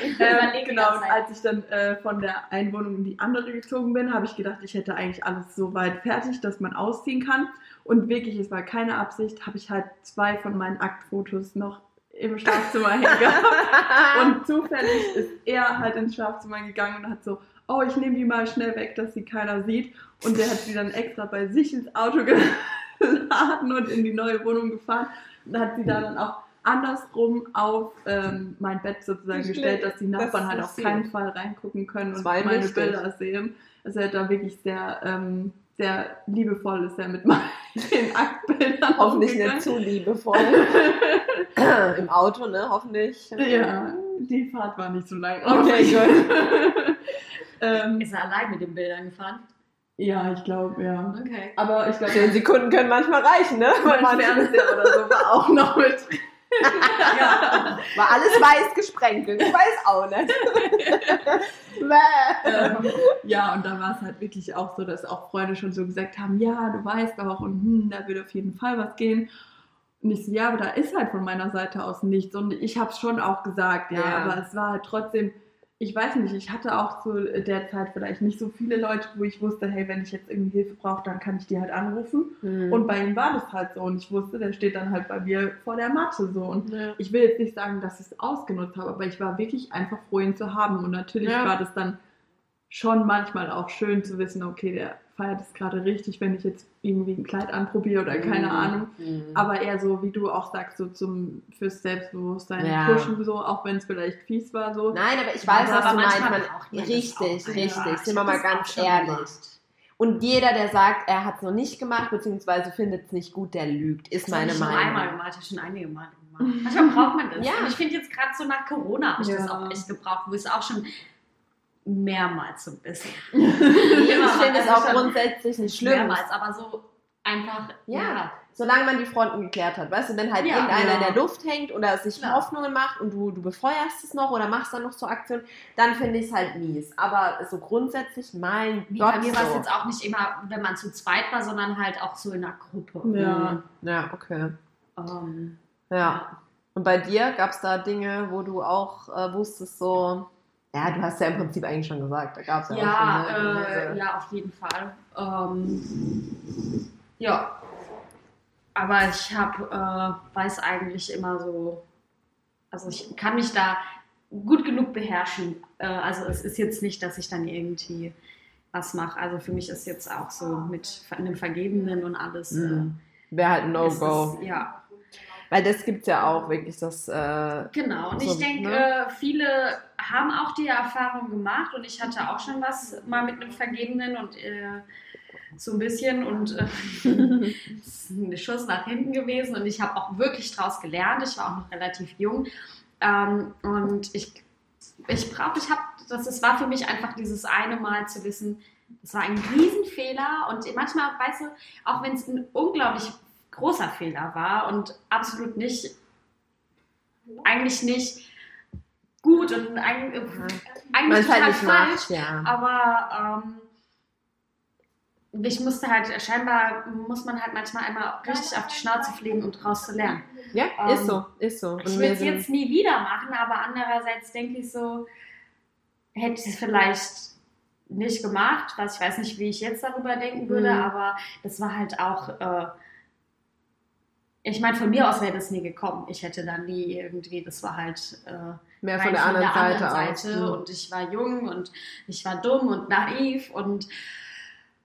[laughs] Ähm, genau, und als ich dann äh, von der einen Wohnung in die andere gezogen bin, habe ich gedacht, ich hätte eigentlich alles so weit fertig, dass man ausziehen kann. Und wirklich, es war keine Absicht, habe ich halt zwei von meinen Aktfotos noch im Schlafzimmer hängen. [laughs] Und zufällig ist er halt ins Schlafzimmer gegangen und hat so, oh, ich nehme die mal schnell weg, dass sie keiner sieht. Und der hat sie dann extra bei sich ins Auto [laughs] geladen und in die neue Wohnung gefahren. Und hat sie da dann auch andersrum auf ähm, mein Bett sozusagen Wie gestellt, schlimm. dass die Nachbarn Das halt auf keinen Fall reingucken können und meine. Bilder sehen. Also er hat da wirklich sehr, ähm, sehr liebevoll ist er mit meinen [laughs] Aktbildern Hoffentlich umgegangen. nicht zu liebevoll. [laughs] Im Auto, ne? Hoffentlich. Ja, die Fahrt war nicht so lang. Okay, gut. [laughs] ähm, Ist er allein mit den Bildern gefahren? ja, ich glaube, ja. Okay. Aber ich glaube, Zehn Sekunden können manchmal reichen, ne? Mein. Fernseher oder so war auch noch mit drin. Ja. [laughs] War alles weiß gesprenkelt. Ich weiß auch nicht. [laughs] Ähm, ja, und da war es halt wirklich auch so, dass auch Freunde schon so gesagt haben, ja, du weißt auch und hm, da wird auf jeden Fall was gehen. Und ich so, ja, aber da ist halt von meiner Seite aus nichts. Und ich habe es schon auch gesagt, ja, Ja. aber es war halt trotzdem, ich weiß nicht, ich hatte auch zu der Zeit vielleicht nicht so viele Leute, wo ich wusste, hey, wenn ich jetzt irgendwie Hilfe brauche, dann kann ich die halt anrufen. Hm. Und bei ihm war das halt so. Und ich wusste, der steht dann halt bei mir vor der Matte so. Und Ja. ich will jetzt nicht sagen, dass ich es ausgenutzt habe, aber ich war wirklich einfach froh, ihn zu haben. Und natürlich Ja. war das dann schon manchmal auch schön zu wissen, okay, der feiert es gerade richtig, wenn ich jetzt irgendwie ein Kleid anprobiere oder keine Mhm. Ahnung. Mhm. Aber eher so, wie du auch sagst, so zum fürs Selbstbewusstsein Ja. pushen, so, auch wenn es vielleicht fies war, so. Nein, aber ich weiß, Aber was du meinst. manchmal Man, das richtig, auch. richtig. Ja, Sind wir mal Das auch ganz ehrlich. gemacht. Und jeder, der sagt, er hat es noch nicht gemacht, beziehungsweise findet es nicht gut, der lügt, ist Das habe meine ich schon Meinung. einmal gemacht, ich habe schon einige Male gemacht. Manchmal braucht man das. Ja. Und ich finde jetzt gerade so nach Corona habe ich das Ja. auch echt gebraucht, wo es auch schon mehrmals so ein bisschen. [laughs] Ich finde es auch grundsätzlich nicht schlimm. Mehrmals, aber so einfach, Ja. ja. Solange man die Fronten geklärt hat, weißt du, wenn halt Ja. irgendeiner Ja. in der Luft hängt oder sich. Hoffnungen macht und du, du befeuerst es noch oder machst dann noch so Aktionen, dann finde ich es halt mies. Aber so grundsätzlich, mein Nee, Gott, bei mir war es so. jetzt auch nicht immer, wenn man zu zweit war, sondern halt auch so in einer Gruppe. Ja. Ja, okay. Ähm, Ja. Und bei dir gab es da Dinge, wo du auch äh, wusstest, so, ja, du hast ja im Prinzip eigentlich schon gesagt, da gab es ja, Ja, auch schon, ne, äh, ja, auf jeden Fall. Ähm, ja. Aber ich habe, äh, weiß eigentlich immer so, also ich kann mich da gut genug beherrschen. Äh, also es ist jetzt nicht, dass ich dann irgendwie was mache. Also für mich ist jetzt auch so mit einem Vergebenen und alles. Mhm. Wäre halt No-Go. Ja, Weil das gibt es ja auch wirklich, das, äh, Genau, und So, ich denke, ne? äh, viele haben auch die Erfahrung gemacht und ich hatte auch schon was mal mit einem Vergebenen und äh, so ein bisschen und äh, [laughs] es ist ein Schuss nach hinten gewesen und ich habe auch wirklich draus gelernt. Ich war auch noch relativ jung ähm, und ich, ich brauche, ich habe, das es war für mich einfach dieses eine Mal zu wissen, das war ein Riesenfehler und manchmal, weißt du, auch wenn es ein unglaublich großer Fehler war und absolut nicht, eigentlich nicht gut und eigentlich, halt total falsch, macht, ja. aber ähm, ich musste halt, scheinbar muss man halt manchmal einmal richtig auf die Schnauze fliegen, um daraus zu lernen. Ja, Ähm, ist so, ist so. Und Ich will es jetzt nie wieder machen, aber andererseits denke ich so, hätte ich es vielleicht nicht gemacht, was ich weiß nicht, wie ich jetzt darüber denken würde, Mhm. aber das war halt auch, äh, ich meine, von mir aus wäre das nie gekommen. Ich hätte dann nie irgendwie, das war halt äh, mehr rein von der anderen Seite, aus. Mhm. und ich war jung und ich war dumm und naiv und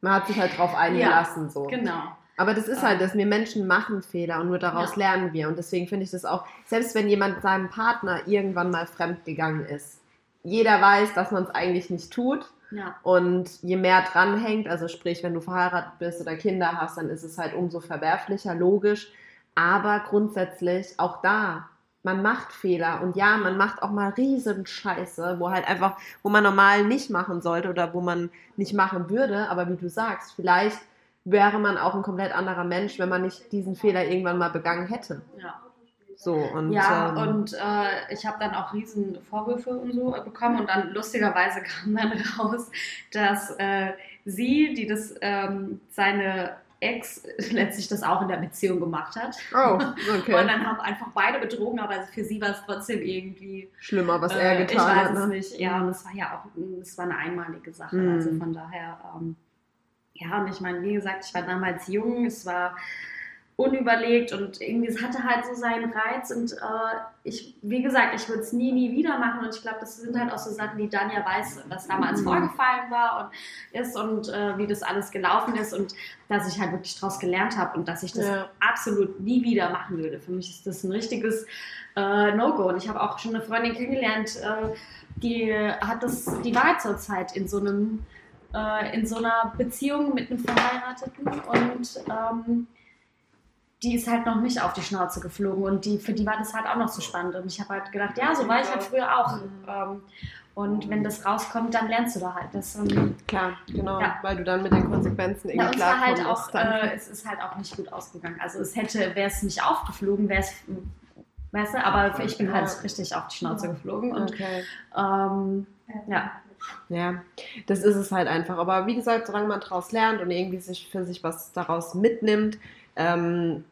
Man hat sich halt drauf eingelassen, so. genau. Aber das ist halt, dass wir Menschen machen Fehler und nur daraus Ja. lernen wir. Und deswegen finde ich das auch, selbst wenn jemand seinem Partner irgendwann mal fremd gegangen ist, jeder weiß, dass man es eigentlich nicht tut. Ja. Und je mehr dranhängt, also sprich, wenn du verheiratet bist oder Kinder hast, dann ist es halt umso verwerflicher, logisch. Aber grundsätzlich auch da, man macht Fehler und ja, man macht auch mal riesen Scheiße, wo halt einfach, wo man normal nicht machen sollte oder wo man nicht machen würde. Aber wie du sagst, vielleicht wäre man auch ein komplett anderer Mensch, wenn man nicht diesen Fehler irgendwann mal begangen hätte. Ja. So, und, ja, ähm, und äh, ich habe dann auch riesen Vorwürfe und so bekommen und dann lustigerweise kam dann [laughs] raus, dass äh, sie, die das ähm, seine Ex [laughs] letztlich das auch in der Beziehung gemacht hat. Oh, Und [laughs] okay. dann haben einfach beide betrogen, aber für sie war es trotzdem irgendwie. Schlimmer, was äh, er ich getan weiß hat. es Ne? nicht. Ja, und es war ja auch, es war eine einmalige Sache. Mhm. Also von daher, ähm, ja, und ich meine, wie gesagt, ich war damals jung, es war unüberlegt und irgendwie, es hatte halt so seinen Reiz und äh, ich, wie gesagt, ich würde es nie, nie wieder machen und ich glaube, das sind halt auch so Sachen, die Danja weiß, was damals Mhm. vorgefallen war und ist und äh, wie das alles gelaufen ist und dass ich halt wirklich daraus gelernt habe und dass ich das Ja. absolut nie wieder machen würde. Für mich ist das ein richtiges äh, No-Go und ich habe auch schon eine Freundin kennengelernt, äh, die hat das, die war zur Zeit in so einem äh, in so einer Beziehung mit einem Verheirateten und ähm, die ist halt noch nicht auf die Schnauze geflogen und die, für die war das halt auch noch so spannend. Und ich habe halt gedacht, ja, so war ich halt früher auch. Ähm, und wenn das rauskommt, dann lernst du da halt. Das, ähm, Klar, genau, Ja. weil du dann mit den Konsequenzen irgendwie war halt auch, äh, es ist halt auch nicht gut ausgegangen. Also es hätte, wäre es nicht aufgeflogen, wäre es, weißt du, aber ich bin halt Ja. richtig auf die Schnauze geflogen. Und okay. ähm, ja, Ja, das ist es halt einfach. Aber wie gesagt, solange man daraus lernt und irgendwie sich für sich was daraus mitnimmt, ähm,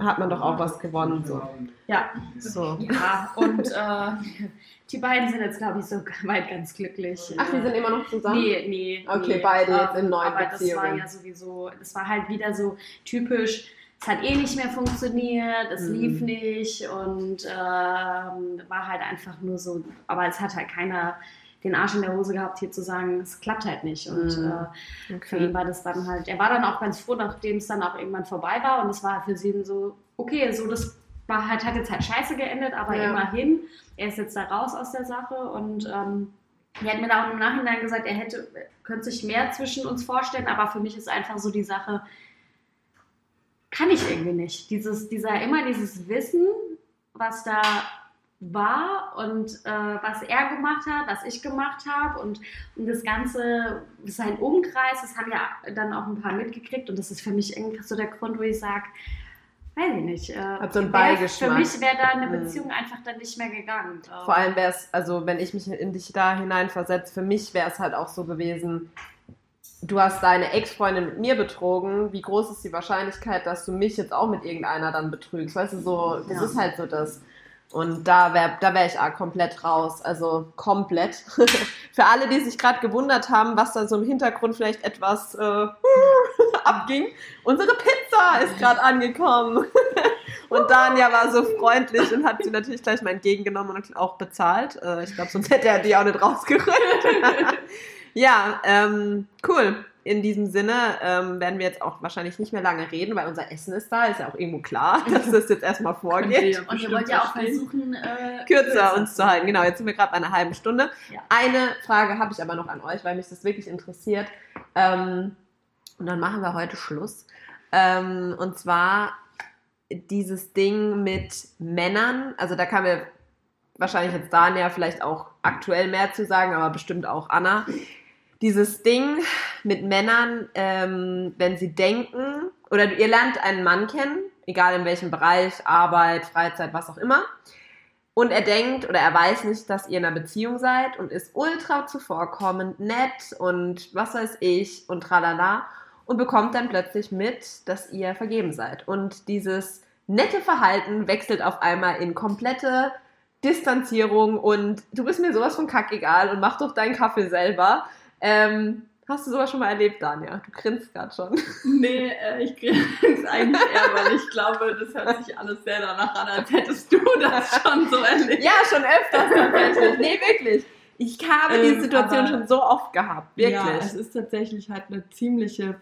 hat man doch auch was gewonnen. So. ja, so. ja. Und äh, die beiden sind jetzt, glaube ich, so weit ganz glücklich. Ach, die sind immer noch zusammen? Nee, nee. Okay, nee. beide jetzt in neuen Aber das war Beziehungen. ja sowieso, das war halt wieder so typisch, es hat eh nicht mehr funktioniert, es Mhm. lief nicht und ähm, war halt einfach nur so, aber es hat halt keiner den Arsch in der Hose gehabt, hier zu sagen, es klappt halt nicht. Und Mhm. äh, für ihn war das dann halt, er war dann auch ganz froh, nachdem es dann auch irgendwann vorbei war und es war für ihn so, okay, so das war halt, hat jetzt halt scheiße geendet, aber Ja. immerhin, er ist jetzt da raus aus der Sache und ähm, er hat mir da auch im Nachhinein gesagt, er hätte, könnte sich mehr zwischen uns vorstellen, aber für mich ist einfach so die Sache, kann ich irgendwie nicht. Dieses, dieser, immer dieses Wissen, was da war und äh, was er gemacht hat, was ich gemacht habe und, und das Ganze, sein Umkreis, das haben ja dann auch ein paar mitgekriegt und das ist für mich irgendwie so der Grund, wo ich sage, weiß ich nicht. Äh, Hat so einen Beigeschmack. Für mich wäre da eine Mhm. Beziehung einfach dann nicht mehr gegangen. Ähm, Vor allem wäre es, also wenn ich mich in dich da hineinversetze, für mich wäre es halt auch so gewesen, du hast deine Ex-Freundin mit mir betrogen, wie groß ist die Wahrscheinlichkeit, dass du mich jetzt auch mit irgendeiner dann betrügst? Weißt du, so, das Ja. ist halt so das. Und da wäre da wär ich ah, komplett raus, also komplett. [laughs] Für alle, die sich gerade gewundert haben, was da so im Hintergrund vielleicht etwas äh, [laughs] abging, unsere Pizza ist gerade angekommen. [laughs] Und Danja war so freundlich und hat sie natürlich gleich mal entgegengenommen und auch bezahlt. Äh, ich glaube, sonst hätte er die auch nicht rausgerückt. ja, ähm, cool. In diesem Sinne ähm, werden wir jetzt auch wahrscheinlich nicht mehr lange reden, weil unser Essen ist da. Ist ja auch irgendwo klar, [laughs] dass das jetzt erstmal vorgeht. und ihr wollt ja auch versuchen, äh, Kürzer uns zu halten. Genau, jetzt sind wir gerade bei einer halben Stunde. Ja. Eine Frage habe ich aber noch an euch, weil mich das wirklich interessiert. Ähm, und dann machen wir heute Schluss. Ähm, und zwar dieses Ding mit Männern. Also da kann mir wahrscheinlich jetzt Dania vielleicht auch aktuell mehr zu sagen, aber bestimmt auch Anna. Dieses Ding mit Männern, ähm, wenn sie denken, oder ihr lernt einen Mann kennen, egal in welchem Bereich, Arbeit, Freizeit, was auch immer. Und er denkt oder er weiß nicht, dass ihr in einer Beziehung seid und ist ultra zuvorkommend, nett und was weiß ich und tralala und bekommt dann plötzlich mit, dass ihr vergeben seid. Und dieses nette Verhalten wechselt auf einmal in komplette Distanzierung und du bist mir sowas von kackegal und mach doch deinen Kaffee selber. Ähm, hast du sowas schon mal erlebt, Danja? Du grinst gerade schon. [laughs] Nee, äh, ich grinse eigentlich eher, weil ich glaube, das hört sich alles sehr danach an, als hättest du das [laughs] schon so erlebt. Ja, schon öfters tatsächlich. Nee, wirklich. Ich habe Ähm, diese Situation aber- schon so oft gehabt. Wirklich. Ja, es ist tatsächlich halt eine ziemliche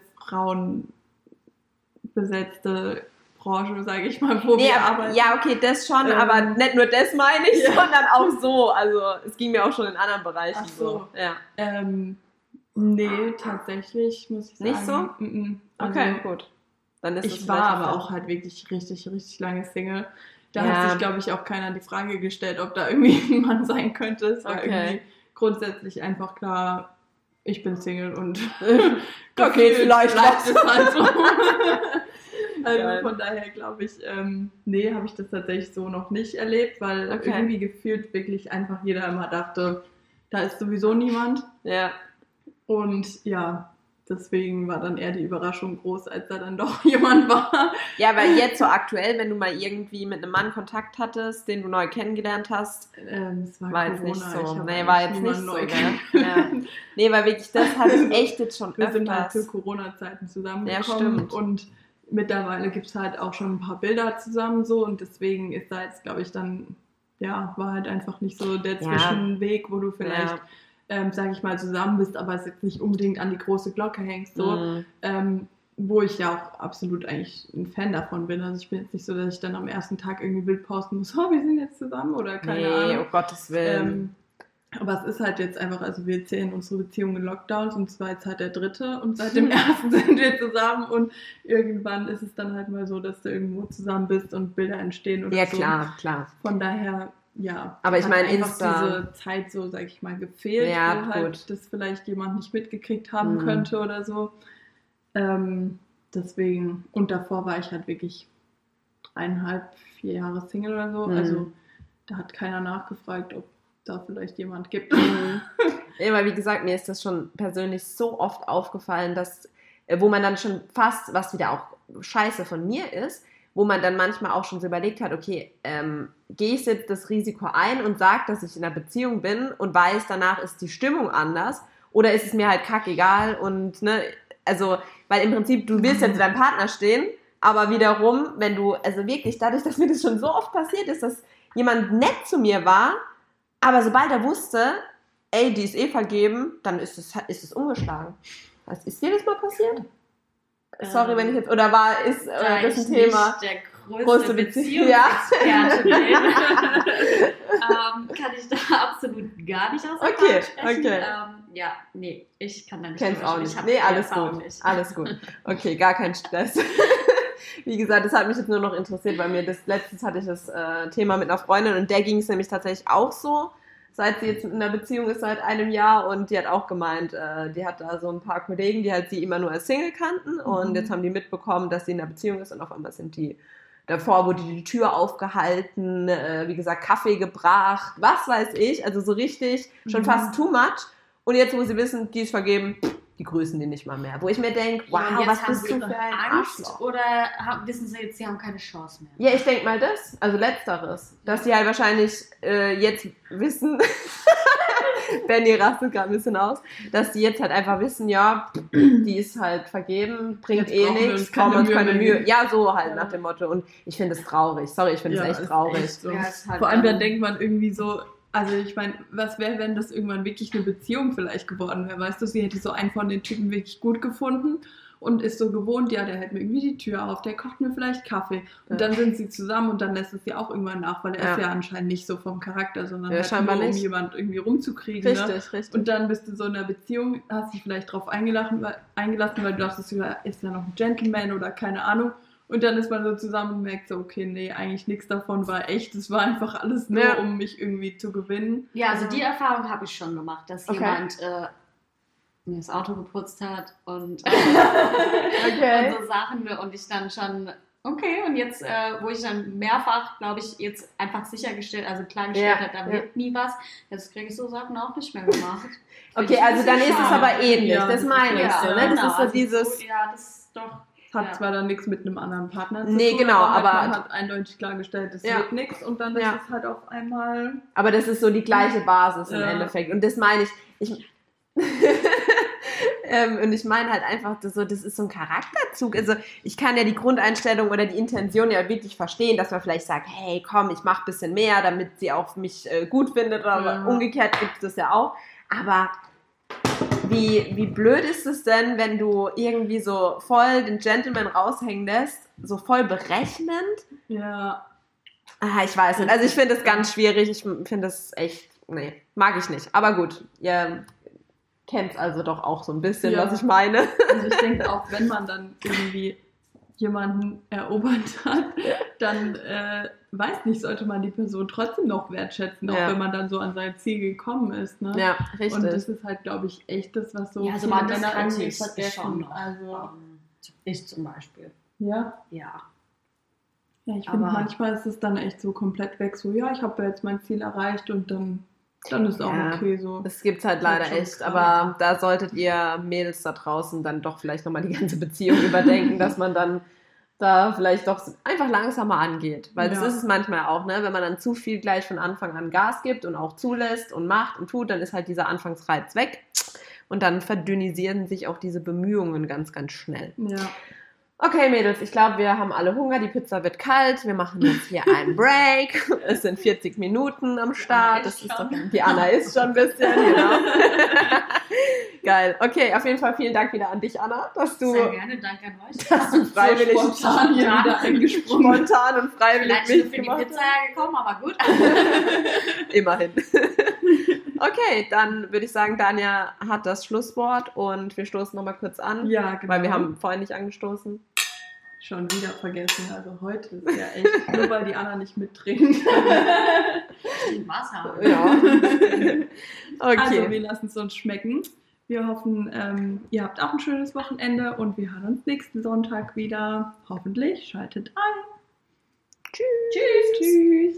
frauenbesetzte Branche, sage ich mal, wo Nee, wir arbeiten. ja, okay, das schon, Ähm, aber nicht nur das meine ich, ja. sondern auch so. Also es ging mir auch schon in anderen Bereichen Ach so. Ja. Ähm, nee, tatsächlich muss ich sagen. Nicht so? Mm-mm. Also, Okay, gut. Dann ist es Ich war aber auch halt wirklich richtig, richtig lange Single. Da Ja. hat sich, glaube ich, auch keiner die Frage gestellt, ob da irgendwie [laughs] ein Mann sein könnte. Es war Okay. irgendwie grundsätzlich einfach klar, ich bin Single und [laughs] Okay, vielleicht bleibt es halt so. [laughs] Geil. also von daher glaube ich, ähm, nee, habe ich das tatsächlich so noch nicht erlebt, weil Okay. irgendwie gefühlt wirklich einfach jeder immer dachte, da ist sowieso niemand. Ja. Und ja, deswegen war dann eher die Überraschung groß, als da dann doch [laughs] jemand war. Ja, weil jetzt so aktuell, wenn du mal irgendwie mit einem Mann Kontakt hattest, den du neu kennengelernt hast, Ähm, war, war jetzt nicht ich so. Nee, war jetzt nicht so, neu gell? kennengelernt. Nee, weil wirklich, das hatte ich [laughs] echt jetzt schon Wir sind halt zu. Corona-Zeiten Ja, zusammengekommen stimmt. und mittlerweile gibt es halt auch schon ein paar Bilder zusammen so und deswegen ist da jetzt, glaube ich, dann, ja, war halt einfach nicht so der Ja. Zwischenweg, wo du vielleicht, Ja. Ähm, sag ich mal, zusammen bist, aber es jetzt nicht unbedingt an die große Glocke hängst, so. Mhm. Ähm, wo ich ja auch absolut eigentlich ein Fan davon bin. Also ich bin jetzt nicht so, dass ich dann am ersten Tag irgendwie Bild posten muss, [laughs] oh, wir sind jetzt zusammen oder keine Nee, Ahnung. um Gottes Willen. Ähm, aber es ist halt jetzt einfach, also wir zählen unsere Beziehung in Lockdowns und zwar jetzt halt der dritte und seit dem [laughs] ersten sind wir zusammen und irgendwann ist es dann halt mal so, dass du irgendwo zusammen bist und Bilder entstehen oder ja, so. klar, klar. Von daher, ja. Aber ich meine, Insta- diese Zeit so, sag ich mal, gefehlt, Ja, wo halt gut. das vielleicht jemand nicht mitgekriegt haben Mhm. könnte oder so. Ähm, deswegen, und davor war ich halt wirklich dreieinhalb, vier Jahre Single oder so. Mhm. Also da hat keiner nachgefragt, ob da vielleicht jemand gibt. Mhm. [laughs] Weil wie gesagt, mir ist das schon persönlich so oft aufgefallen, dass, äh, wo man dann schon fast, was wieder auch scheiße von mir ist, wo man dann manchmal auch schon so überlegt hat, okay, ähm, gehe ich jetzt das Risiko ein und sage, dass ich in einer Beziehung bin und weiß, danach ist die Stimmung anders oder ist es mir halt kackegal und, ne, also, weil im Prinzip, du willst ja zu deinem Partner stehen, aber wiederum, wenn du, also wirklich, dadurch, dass mir das schon so oft passiert ist, dass jemand nett zu mir war, aber sobald er wusste, ey, die ist eh vergeben, dann ist es, ist es umgeschlagen. Was ist dir das mal passiert? Sorry, Ähm, wenn ich jetzt, oder war, ist äh, das ein Thema? nicht der größte, Größte Bezie- Beziehungsexperte bin, [laughs] ähm, kann ich da [laughs] absolut gar nicht aus Okay, sprechen. okay. Ähm, ja, nee, ich kann da nicht Kennst auch nicht. Ich Nee, alles gut. nicht. Alles gut. Okay, gar kein Stress. [laughs] Wie gesagt, das hat mich jetzt nur noch interessiert, weil mir das letztens hatte ich das äh, Thema mit einer Freundin und der ging es nämlich tatsächlich auch so, seit sie jetzt in einer Beziehung ist seit einem Jahr und die hat auch gemeint, äh, die hat da so ein paar Kollegen, die halt sie immer nur als Single kannten und Mhm. jetzt haben die mitbekommen, dass sie in einer Beziehung ist und auf einmal sind die Davor wurde die Tür aufgehalten, äh, wie gesagt, Kaffee gebracht, was weiß ich, also so richtig, schon Mhm. fast too much. Und jetzt, wo sie wissen, die ist vergeben, die grüßen die nicht mal mehr. Wo ich mir denke, wow, Ja, was haben bist sie du für ein Angst Arschloch? oder haben, wissen sie jetzt, sie haben keine Chance mehr? Ja, ich denke mal das, also letzteres, dass die halt wahrscheinlich äh, jetzt wissen, [laughs] Benny rastet gerade ein bisschen aus, dass die jetzt halt einfach wissen, ja, die ist halt vergeben, bringt Jetzt eh nichts, uns brauchen wir uns keine Mühe Ja, so halt Ja. nach dem Motto. Und ich finde es traurig. Sorry, ich finde es echt ist traurig. echt so. Ja, halt Vor allem dann- denkt man irgendwie so, also ich meine, was wäre, wenn das irgendwann wirklich eine Beziehung vielleicht geworden wäre? Weißt du, sie hätte so einen von den Typen wirklich gut gefunden und ist so gewohnt, ja, der hält mir irgendwie die Tür auf, der kocht mir vielleicht Kaffee. Und Ja. dann sind sie zusammen und dann lässt es sie auch irgendwann nach, weil er ist Ja. ja anscheinend nicht so vom Charakter, sondern Ja, halt nur, um nicht. jemand irgendwie rumzukriegen. Ne? Richtig, richtig. Und dann bist du so in einer Beziehung, hast dich vielleicht drauf eingelassen, weil, eingelassen, weil du dachtest, ja, ist ja noch ein Gentleman oder keine Ahnung. Und dann ist man so zusammen und merkt so, okay, nee, eigentlich nichts davon war echt. Es war einfach alles nur, Ja. um mich irgendwie zu gewinnen. Ja, also die Erfahrung habe ich schon gemacht, dass Okay. jemand äh, mir das Auto geputzt hat und, [laughs] Okay. und so Sachen und ich dann schon, okay, und jetzt, äh, wo ich dann mehrfach, glaube ich, jetzt einfach sichergestellt, also klargestellt Ja, habe, da ja. wird nie was, jetzt kriege ich so Sachen auch nicht mehr gemacht. [laughs] Okay, also dann ist es aber ähnlich. Ja, das meine ich so, ne? Das genau, ist so also dieses. Ja, das ist doch. Hat Ja. zwar dann nichts mit einem anderen Partner zu Nee, tun, genau, aber, aber- man hat eindeutig klargestellt, es Ja. wird nichts und dann Ja. ist es halt auf einmal. Aber das ist so die gleiche Basis im. Endeffekt. Und das meine ich. ich [laughs] ähm, und ich meine halt einfach, das, so, das ist so ein Charakterzug. Also ich kann ja die Grundeinstellung oder die Intention ja wirklich verstehen, dass man vielleicht sagt, hey, komm, ich mach ein bisschen mehr, damit sie auch mich äh, gut findet. Oder Ja. umgekehrt gibt es das ja auch. Aber wie, wie blöd ist es denn, wenn du irgendwie so voll den Gentleman raushängen lässt, so voll berechnend? Ja, Ah, ich weiß nicht. Also ich finde es ganz schwierig. Ich finde es echt, nee, mag ich nicht. Aber gut, ihr kennt also doch auch so ein bisschen, Ja. was ich meine. also ich denke auch, wenn man dann [laughs] irgendwie jemanden erobert hat, dann äh, weiß nicht, sollte man die Person trotzdem noch wertschätzen, auch Ja. wenn man dann so an sein Ziel gekommen ist. Ne? Ja, Und richtig. das ist halt, glaube ich, echt das, was so Ja, also viele man, das Männer irgendwie vergessen. schon noch. Also, ich zum Beispiel. ja. Ja. ja, ich finde, manchmal ist es dann echt so komplett weg, so, ja, ich habe ja jetzt mein Ziel erreicht und dann, dann ist auch Ja. okay so. Das gibt's halt leider echt, krass. aber da solltet ihr Mädels da draußen dann doch vielleicht nochmal die ganze Beziehung [laughs] überdenken, dass man dann da vielleicht doch einfach langsamer angeht. Weil das Ja. ist es manchmal auch, ne? Wenn man dann zu viel gleich von Anfang an Gas gibt und auch zulässt und macht und tut, dann ist halt dieser Anfangsreiz weg. Und dann verdünnisieren sich auch diese Bemühungen ganz, ganz schnell. Ja. Okay, Mädels, ich glaube, wir haben alle Hunger. Die Pizza wird kalt. Wir machen jetzt hier einen [laughs] Break. Es sind 40 Minuten am Start. Das ist ist doch, die Anna ist schon ein bisschen, genau. [laughs] Geil. Okay, auf jeden Fall vielen Dank wieder an dich, Anna, dass du, Sehr gerne, danke an euch. dass du freiwillig so spontan hier wieder eingesprungen. spontan und freiwillig Vielleicht für die Pizza gekommen, aber gut. [laughs] Immerhin. Okay, dann würde ich sagen, Dania hat das Schlusswort und wir stoßen nochmal kurz an, Ja, genau. weil wir haben vorhin nicht angestoßen. schon wieder vergessen. Also heute ist ja echt, [laughs] nur weil die Anna nicht mittrinkt. Wasser. Ja. [laughs] Okay. Also wir lassen es uns schmecken. Wir hoffen, ähm, ihr habt auch ein schönes Wochenende und wir hören uns nächsten Sonntag wieder. Hoffentlich. Schaltet ein. Tschüss. Tschüss. Tschüss.